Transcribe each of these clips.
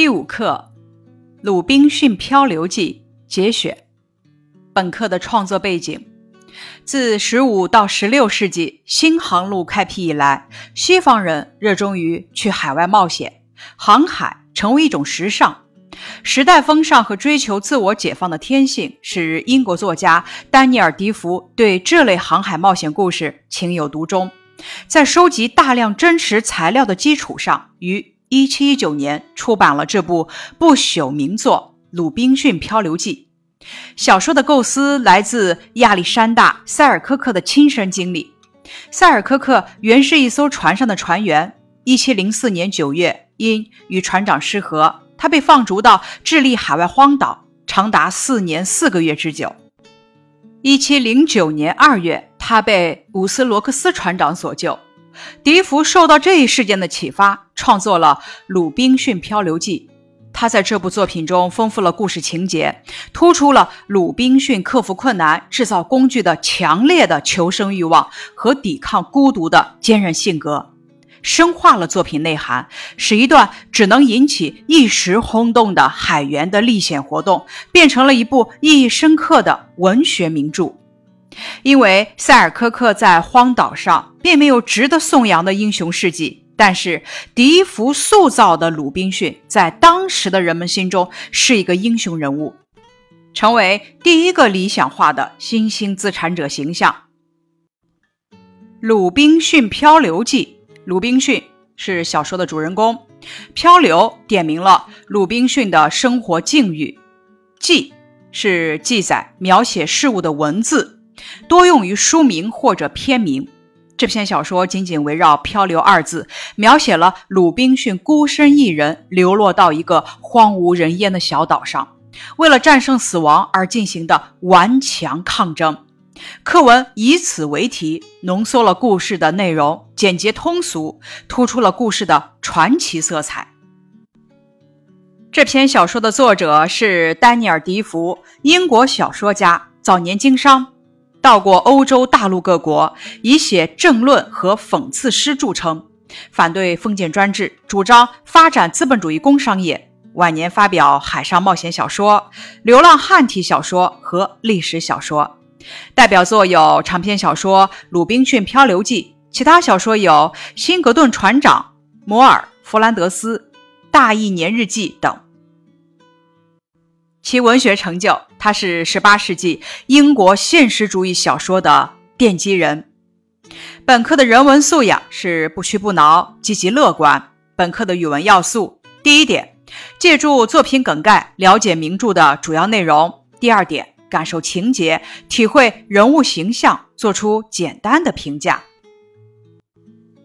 第五课《鲁滨逊漂流记》节选。本课的创作背景：自十五到十六世纪新航路开辟以来，西方人热衷于去海外冒险，航海成为一种时尚。时代风尚和追求自我解放的天性，使英国作家丹尼尔·迪福对这类航海冒险故事情有独钟。在收集大量真实材料的基础上，于一七一九年出版了这部不朽名作《鲁滨逊漂流记》。小说的构思来自亚历山大·塞尔科克的亲身经历。塞尔科克原是一艘船上的船员。一七零四年九月，因与船长失和，他被放逐到智利海外荒岛，长达四年四个月之久。一七零九年二月。他被伍斯罗克斯船长所救。笛福受到这一事件的启发，创作了《鲁滨逊漂流记》。他在这部作品中丰富了故事情节，突出了鲁滨逊克服困难、制造工具的强烈的求生欲望和抵抗孤独的坚韧性格，深化了作品内涵，使一段只能引起一时轰动的海员的历险活动，变成了一部意义深刻的文学名著。因为塞尔科克在荒岛上并没有值得颂扬的英雄事迹，但是笛福塑造的鲁滨逊在当时的人们心中是一个英雄人物，成为第一个理想化的新兴资产者形象。《鲁滨逊漂流记》，鲁滨逊是小说的主人公，漂流点明了鲁滨逊的生活境遇，记是记载描写事物的文字。多用于书名或者片名。这篇小说紧紧围绕“漂流”二字，描写了鲁滨逊孤身一人流落到一个荒无人烟的小岛上，为了战胜死亡而进行的顽强抗争。课文以此为题，浓缩了故事的内容，简洁通俗，突出了故事的传奇色彩。这篇小说的作者是丹尼尔·迪福，英国小说家，早年经商。到过欧洲大陆各国，以写政论和讽刺诗著称，反对封建专制，主张发展资本主义工商业。晚年发表海上冒险小说、流浪汉体小说和历史小说，代表作有长篇小说《鲁滨逊漂流记》，其他小说有《辛格顿船长》、《摩尔·弗兰德斯》、《大义年日记》等。其文学成就，他是18世纪英国现实主义小说的奠基人。本课的人文素养是不屈不挠、积极乐观。本课的语文要素：第一点，借助作品梗概了解名著的主要内容；第二点，感受情节，体会人物形象，做出简单的评价。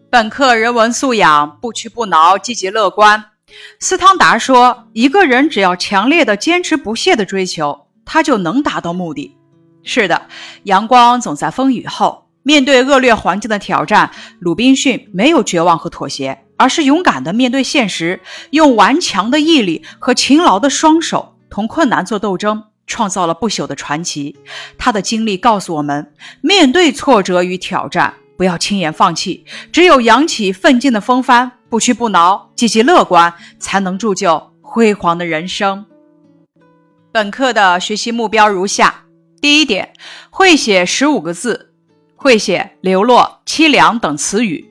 本课人文素养：不屈不挠、积极乐观。斯汤达说：“一个人只要强烈的坚持不懈的追求，他就能达到目的。”是的，阳光总在风雨后。面对恶劣环境的挑战，鲁滨逊没有绝望和妥协，而是勇敢地面对现实，用顽强的毅力和勤劳的双手同困难做斗争，创造了不朽的传奇。他的经历告诉我们：面对挫折与挑战，不要轻言放弃，只有扬起奋进的风帆。不屈不挠，积极乐观，才能铸就辉煌的人生。本课的学习目标如下：第一点，会写十五个字，会写“流落”“凄凉”等词语；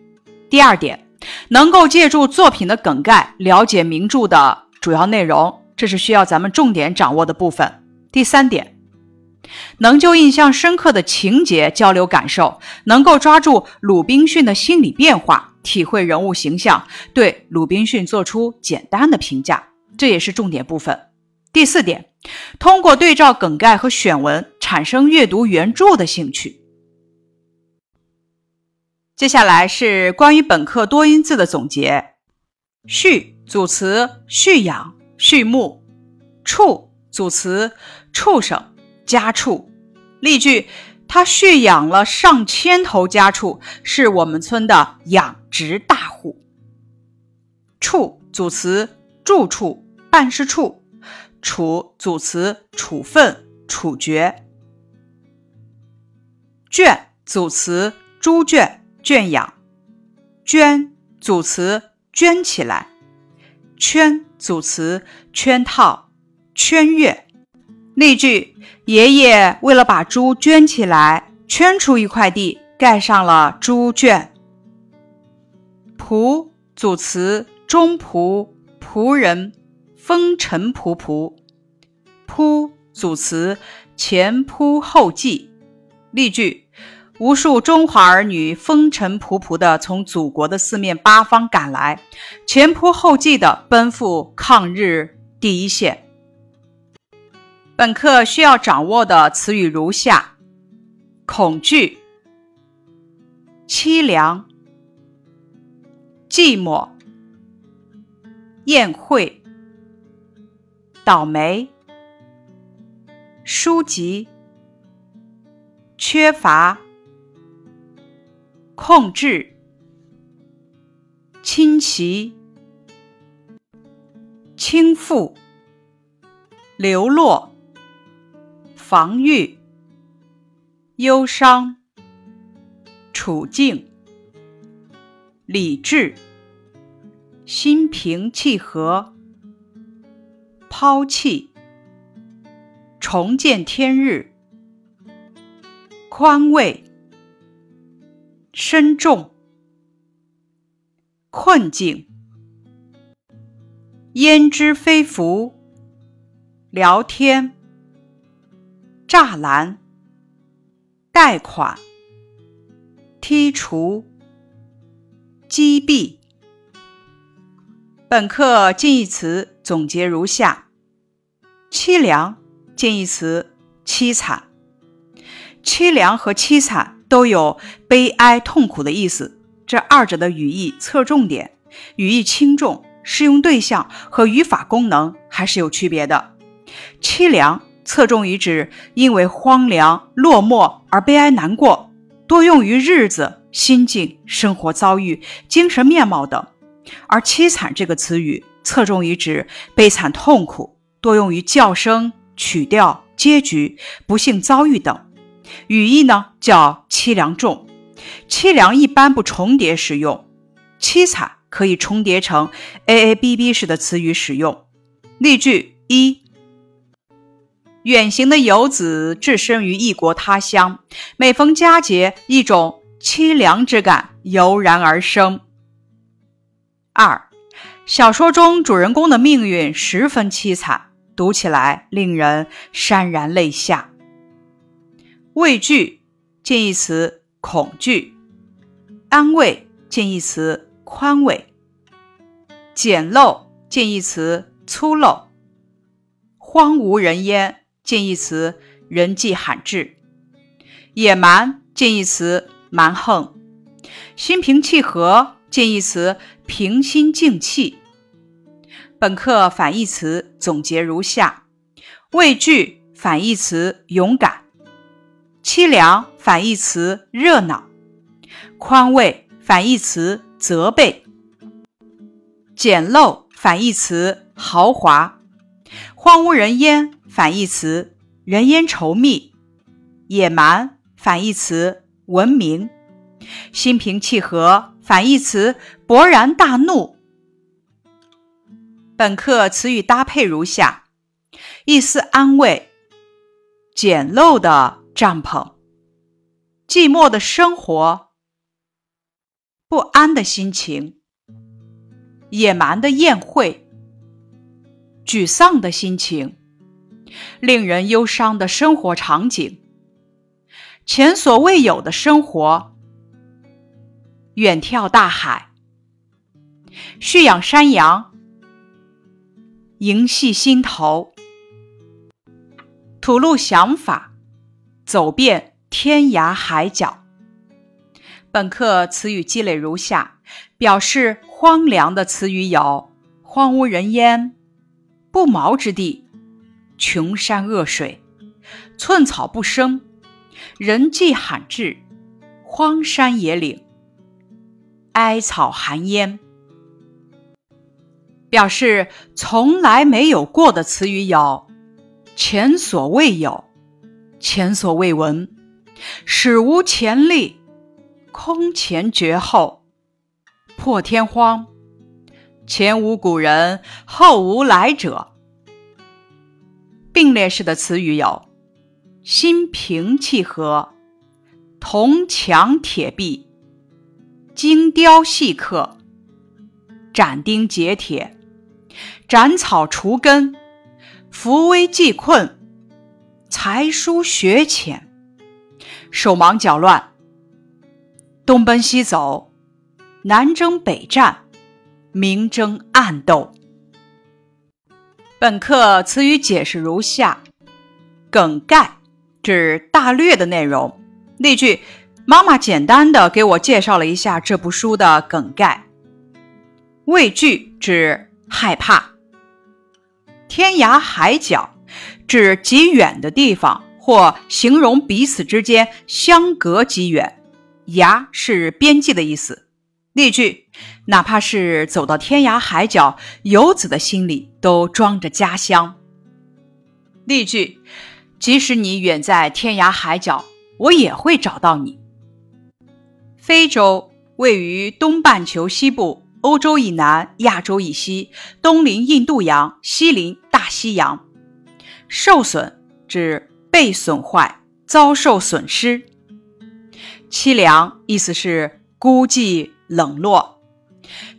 第二点，能够借助作品的梗概了解名著的主要内容，这是需要咱们重点掌握的部分；第三点，能就印象深刻的情节交流感受，能够抓住鲁滨逊的心理变化。体会人物形象，对鲁滨逊做出简单的评价，这也是重点部分。第四点，通过对照梗概和选文，产生阅读原著的兴趣。接下来是关于本课多音字的总结：畜组词蓄养、畜牧；畜组词畜生、家畜。例句。他蓄养了上千头家畜，是我们村的养殖大户。处组词住处、办事处；处组词处分、处决。圈组词猪圈、圈养；圈组词圈起来；圈组词：圈套、圈阅。例句：爷爷为了把猪圈起来，圈出一块地，盖上了猪圈。仆组词：中仆、仆人、风尘仆仆。仆组词：前仆后继。例句：无数中华儿女风尘仆仆地从祖国的四面八方赶来，前仆后继地奔赴抗日第一线。本课需要掌握的词语如下：恐惧、凄凉。寂寞、宴会、倒霉、书籍、缺乏、控制、侵袭、倾覆、流落、防御、忧伤、处境。理智、心平气和、抛弃、重见天日、宽慰、深重、困境、焉知非福、聊天、栅栏、贷款、剔除。击毙。本课近义词总结如下：凄凉近义词凄惨，凄凉和凄惨都有悲哀、痛苦的意思，这二者的语义侧重点、语义轻重、适用对象和语法功能还是有区别的。凄凉侧重于指因为荒凉、落寞而悲哀难过，多用于日子。心境、生活遭遇、精神面貌等，而“凄惨”这个词语侧重于指悲惨痛苦，多用于叫声、曲调、结局、不幸遭遇等，语义呢叫凄凉重。凄凉一般不重叠使用，凄惨可以重叠成 A A B B 式的词语使用。例句一：远行的游子置身于异国他乡，每逢佳节，一种。凄凉之感油然而生。二，小说中主人公的命运十分凄惨，读起来令人潸然泪下。畏惧近义词恐惧，安慰近义词宽慰，简陋近义词粗陋，荒无人烟近义词人迹罕至，野蛮近义词。蛮横，心平气和近义词平心静气。本课反义词总结如下：畏惧反义词勇敢，凄凉反义词热闹，宽慰反义词责备，简陋反义词豪华，荒无人烟反义词人烟稠密，野蛮反义词。文明，心平气和反义词勃然大怒。本课词语搭配如下：一丝安慰，简陋的帐篷，寂寞的生活，不安的心情，野蛮的宴会，沮丧的心情，令人忧伤的生活场景。前所未有的生活，远眺大海，蓄养山羊，萦系心头，吐露想法，走遍天涯海角。本课词语积累如下：表示荒凉的词语有荒无人烟、不毛之地、穷山恶水、寸草不生。人迹罕至，荒山野岭，哀草寒烟。表示从来没有过的词语有：前所未有、前所未闻、史无前例、空前绝后、破天荒、前无古人，后无来者。并列式的词语有：心平气和、铜墙铁壁、精雕细刻、斩钉截铁、斩草除根、扶危济困、才疏学浅、手忙脚乱、东奔西走、南征北战、明争暗斗。本课词语解释如下：梗概指大略的内容。例句：妈妈简单的给我介绍了一下这部书的梗概。畏惧指害怕。天涯海角指极远的地方，或形容彼此之间相隔极远。涯是边际的意思。例句：哪怕是走到天涯海角，游子的心里都装着家乡。例句：即使你远在天涯海角，我也会找到你。非洲位于东半球西部，欧洲以南，亚洲以西，东临印度洋，西临大西洋。受损指被损坏，遭受损失。凄凉意思是孤寂。冷落、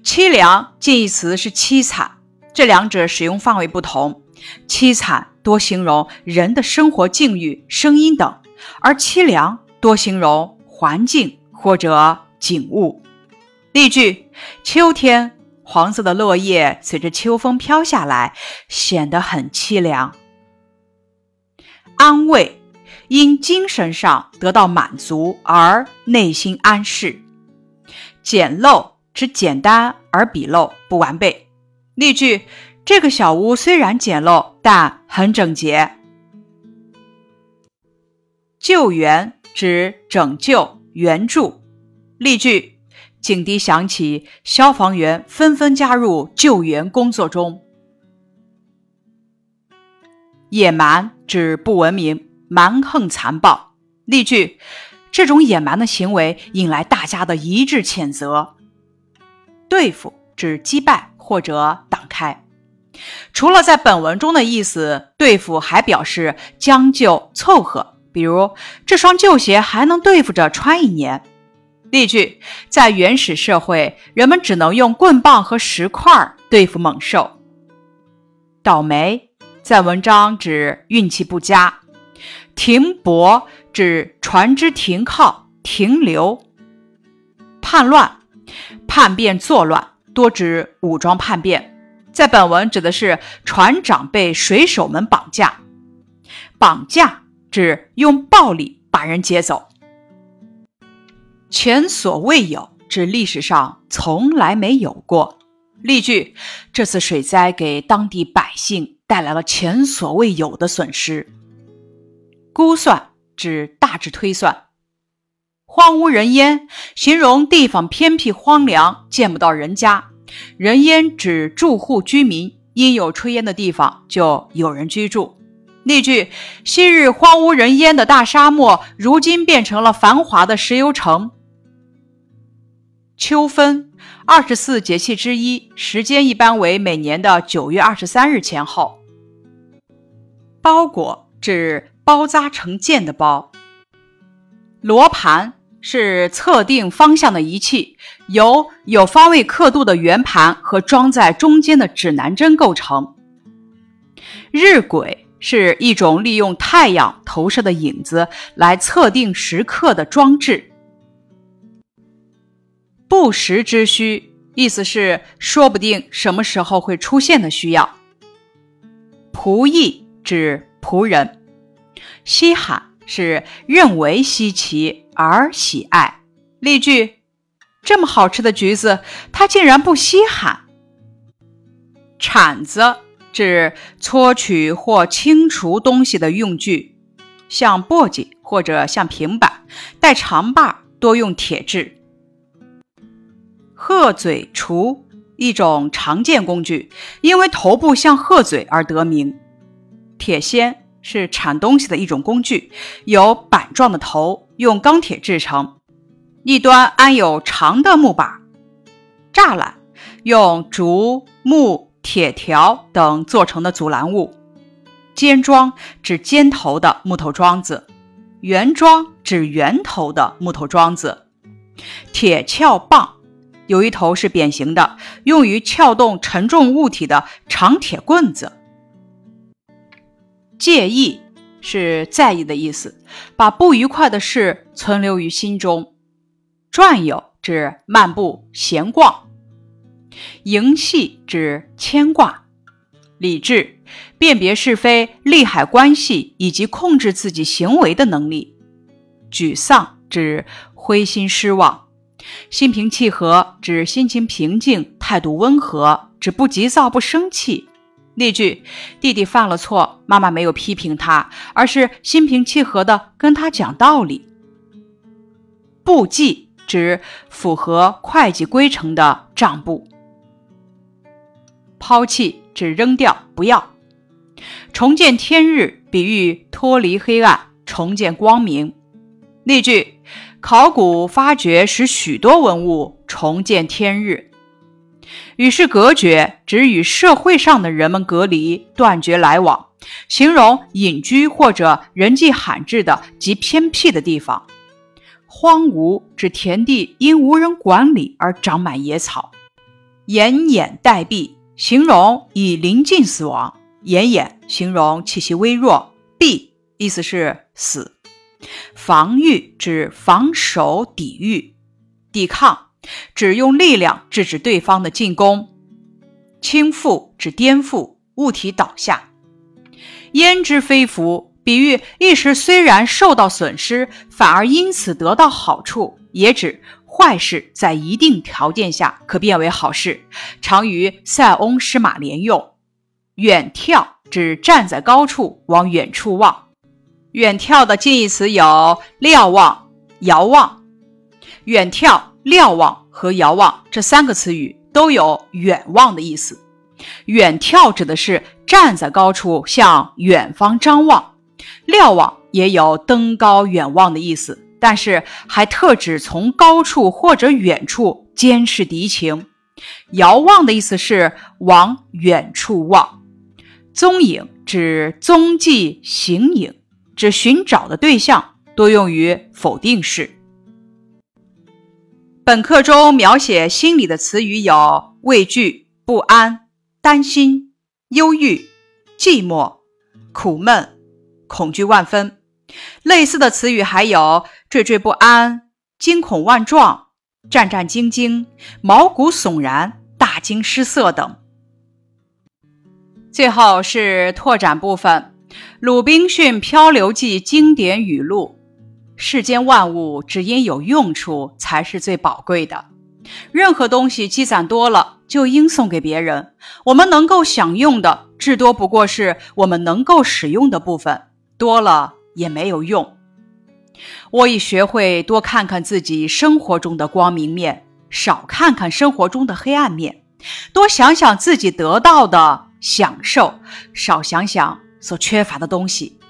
凄凉近义词是凄惨，这两者使用范围不同。凄惨多形容人的生活境遇、声音等，而凄凉多形容环境或者景物。例句：秋天，黄色的落叶随着秋风飘下来，显得很凄凉。安慰，因精神上得到满足而内心安适。简陋指简单而笔陋不完备。例句：这个小屋虽然简陋，但很整洁。救援指拯救、援助。例句：警笛响起，消防员纷纷加入救援工作中。野蛮指不文明、蛮横残暴。例句。这种野蛮的行为引来大家的一致谴责。对付指击败或者挡开。除了在本文中的意思，对付还表示将就凑合。比如，这双旧鞋还能对付着穿一年。例句：在原始社会，人们只能用棍棒和石块对付猛兽。倒霉在文章指运气不佳。停泊。指船只停靠、停留。叛乱、叛变、作乱，多指武装叛变。在本文指的是船长被水手们绑架。绑架指用暴力把人劫走。前所未有指历史上从来没有过。例句：这次水灾给当地百姓带来了前所未有的损失。估算。指大致推算，荒无人烟，形容地方偏僻荒凉，见不到人家。人烟指住户居民，因有炊烟的地方就有人居住。例句：昔日荒无人烟的大沙漠，如今变成了繁华的石油城。秋分，二十四节气之一，时间一般为每年的九月二十三日前后。包裹指。包扎成件的包，罗盘是测定方向的仪器，由有方位刻度的圆盘和装在中间的指南针构成。日晷是一种利用太阳投射的影子来测定时刻的装置。不时之需，意思是说不定什么时候会出现的需要。仆役指仆人。稀罕是认为稀奇而喜爱。例句：这么好吃的橘子，它竟然不稀罕。铲子指搓取或清除东西的用具，像簸箕或者像平板，带长把，多用铁制。鹤嘴锄一种常见工具，因为头部像鹤嘴而得名。铁锨。是铲东西的一种工具，有板状的头，用钢铁制成，一端安有长的木把。栅栏用竹、木、铁条等做成的阻拦物。尖桩指尖头的木头桩子，圆桩指圆头的木头桩子。铁撬棒有一头是扁形的，用于撬动沉重物体的长铁棍子。介意是在意的意思，把不愉快的事存留于心中。转悠指漫步闲逛。营系指牵挂。理智辨别是非、利害关系以及控制自己行为的能力。沮丧指灰心失望。心平气和指心情平静、态度温和，指不急躁、不生气。例句：弟弟犯了错，妈妈没有批评他，而是心平气和地跟他讲道理。簿记指符合会计规程的账簿。抛弃指扔掉、不要。重见天日比喻脱离黑暗，重见光明。例句：考古发掘使许多文物重见天日。与世隔绝指与社会上的人们隔离，断绝来往，形容隐居或者人迹罕至的极偏僻的地方。荒芜指田地因无人管理而长满野草。奄奄待毙。形容已临近死亡，奄奄形容气息微弱，毙意思是死。防御指防守、抵御、抵抗，指用力量制止对方的进攻。倾覆指颠覆，物体倒下。焉知非福，比喻一时虽然受到损失，反而因此得到好处，也指。坏事在一定条件下可变为好事，常与塞翁失马连用。远眺指站在高处往远处望。远眺的近义词有瞭望、遥望。远眺、瞭望和遥望这三个词语都有远望的意思。远眺指的是站在高处向远方张望，瞭望也有登高远望的意思。但是还特指从高处或者远处监视敌情。遥望的意思是往远处望。踪影指踪迹、形影，指寻找的对象，多用于否定式。本课中描写心理的词语有畏惧、不安、担心、忧郁、寂寞、苦闷、恐惧万分。类似的词语还有惴惴不安、惊恐万状、战战兢兢、毛骨悚然、大惊失色等。最后是拓展部分，《鲁滨逊漂流记》经典语录：世间万物只因有用处才是最宝贵的。任何东西积攒多了，就应送给别人。我们能够享用的，至多不过是我们能够使用的部分，多了。也没有用。我已学会多看看自己生活中的光明面，少看看生活中的黑暗面；多想想自己得到的享受，少想想所缺乏的东西。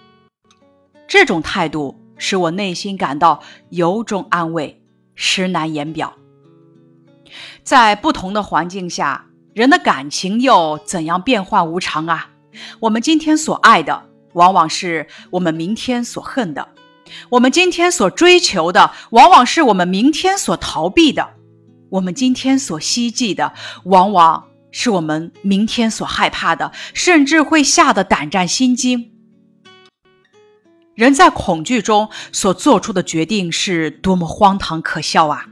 这种态度使我内心感到由衷安慰，实难言表。在不同的环境下，人的感情又怎样变幻无常啊？我们今天所爱的。往往是我们明天所恨的，我们今天所追求的，往往是我们明天所逃避的；我们今天所希冀的，往往是我们明天所害怕的，甚至会吓得胆战心惊。人在恐惧中所做出的决定是多么荒唐可笑啊！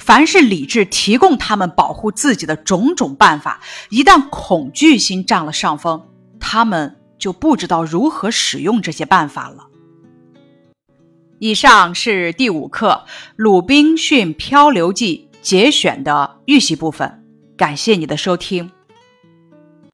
凡是理智提供他们保护自己的种种办法，一旦恐惧心占了上风，他们。就不知道如何使用这些办法了。以上是第五课《鲁滨逊漂流记》节选的预习部分，感谢你的收听。